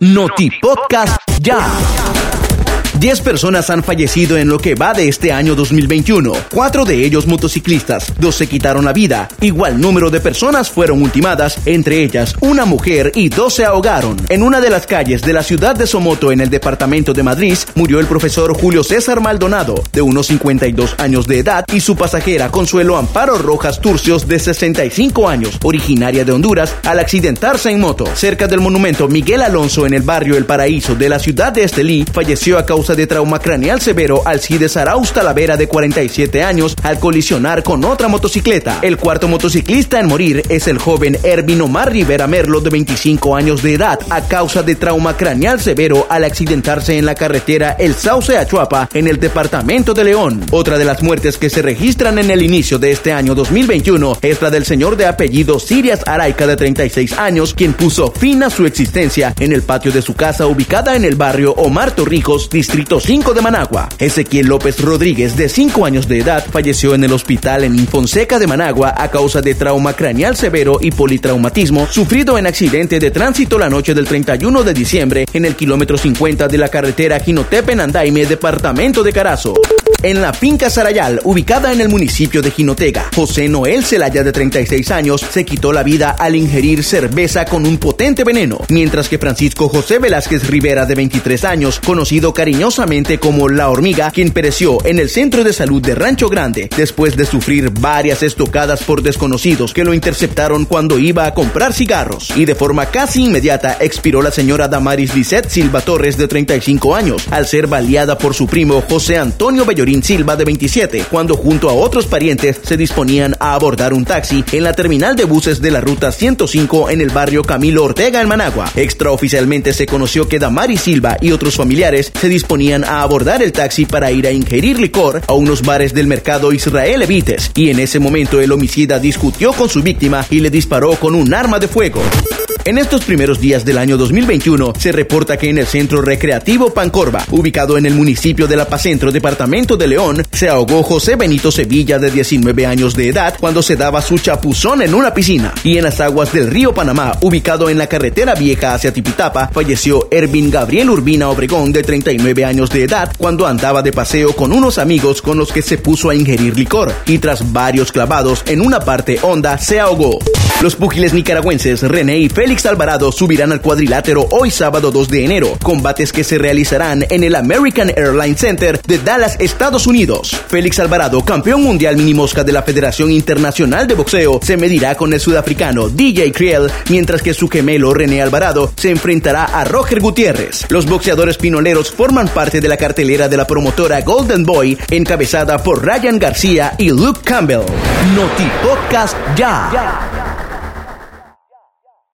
Noti Podcast Ya. 10 personas han fallecido en lo que va de este año 2021, cuatro de ellos motociclistas, dos se quitaron la vida, igual número de personas fueron ultimadas, entre ellas una mujer y dos se ahogaron. En una de las calles de la ciudad de Somoto en el departamento de Madrid murió el profesor Julio César Maldonado, de unos 52 años de edad, y su pasajera Consuelo Amparo Rojas Turcios, de 65 años, originaria de Honduras, al accidentarse en moto. Cerca del monumento Miguel Alonso en el barrio El Paraíso de la ciudad de Estelí, falleció a causa de trauma craneal severo Alcides Arauz Talavera de 47 años al colisionar con otra motocicleta. El cuarto motociclista en morir es el joven Ervin Omar Rivera Merlo de 25 años de edad a causa de trauma craneal severo al accidentarse en la carretera El Sauce Achuapa en el departamento de León. Otra de las muertes que se registran en el inicio de este año 2021 es la del señor de apellido Sirias Araica de 36 años quien puso fin a su existencia en el patio de su casa ubicada en el barrio Omar Torrijos, distrito 5 de Managua. Ezequiel López Rodríguez, de 5 años de edad, falleció en el hospital en Infonseca de Managua a causa de trauma craneal severo y politraumatismo sufrido en accidente de tránsito la noche del 31 de diciembre en el kilómetro 50 de la carretera Ginotepe-Nandaime, departamento de Carazo. En la finca Sarayal, ubicada en el municipio de Jinotega, José Noel Celaya, de 36 años, se quitó la vida al ingerir cerveza con un potente veneno, mientras que Francisco José Velázquez Rivera, de 23 años, conocido cariñosamente como La Hormiga, quien pereció en el centro de salud de Rancho Grande después de sufrir varias estocadas por desconocidos que lo interceptaron cuando iba a comprar cigarros. Y de forma casi inmediata expiró la señora Damaris Lisette Silva Torres, de 35 años, al ser baleada por su primo José Antonio Bellorín Silva de 27, cuando junto a otros parientes se disponían a abordar un taxi en la terminal de buses de la ruta 105 en el barrio Camilo Ortega en Managua. Extraoficialmente se conoció que Damari Silva y otros familiares se disponían a abordar el taxi para ir a ingerir licor a unos bares del mercado Israel Evites, y en ese momento el homicida discutió con su víctima y le disparó con un arma de fuego. En estos primeros días del año 2021 se reporta que en el centro recreativo Pancorba, ubicado en el municipio de La Pacentro, departamento de León, se ahogó José Benito Sevilla de 19 años de edad cuando se daba su chapuzón en una piscina. Y en las aguas del río Panamá, ubicado en la carretera vieja hacia Tipitapa, falleció Ervin Gabriel Urbina Obregón de 39 años de edad cuando andaba de paseo con unos amigos con los que se puso a ingerir licor y tras varios clavados en una parte honda se ahogó. Los púgiles nicaragüenses René y Félix Alvarado subirán al cuadrilátero hoy sábado 2 de enero, combates que se realizarán en el American Airlines Center de Dallas, Estados Unidos. Félix Alvarado, campeón mundial mini mosca de la Federación Internacional de Boxeo, se medirá con el sudafricano DJ Kriel, mientras que su gemelo René Alvarado se enfrentará a Roger Gutiérrez. Los boxeadores pinoleros forman parte de la cartelera de la promotora Golden Boy, encabezada por Ryan García y Luke Campbell. Noti ya.